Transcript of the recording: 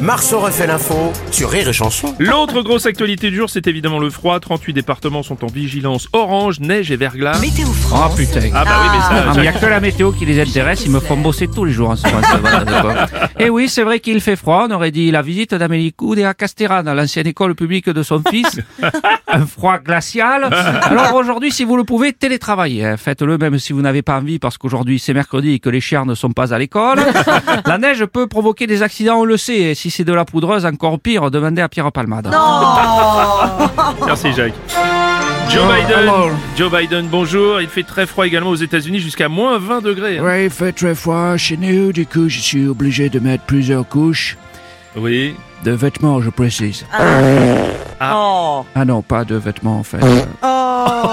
Marceau refait l'info sur Rire et Chanson. L'autre grosse actualité du jour, c'est évidemment le froid. 38 départements sont en vigilance orange, neige et verglas. Météo Oh France. putain. Ah bah oui, mais ça, Ah, il n'y a que la météo qui les intéresse, ils me font bosser tous les jours en ce moment. ça va, d'accord. Et oui, c'est vrai qu'il fait froid, on aurait dit la visite d'Amélie Coude à Castéran, à l'ancienne école publique de son fils. Un froid glacial. Alors aujourd'hui, si vous le pouvez, télétravaillez. hein. Faites-le même si vous n'avez pas envie, parce qu'aujourd'hui c'est mercredi et que les chiens ne sont pas à l'école. La neige peut provoquer des accidents, on le sait. Si c'est de la poudreuse, encore pire, demandez à Pierre Palmade. Merci Jacques. Joe Biden. Joe Biden, bonjour. Il fait très froid également aux États-Unis, jusqu'à moins 20 degrés. hein. Ouais, il fait très froid chez nous, du coup je suis obligé de mettre plusieurs couches Oui. de vêtements, je précise. Oh. Ah non, pas de vêtements en fait. Oh.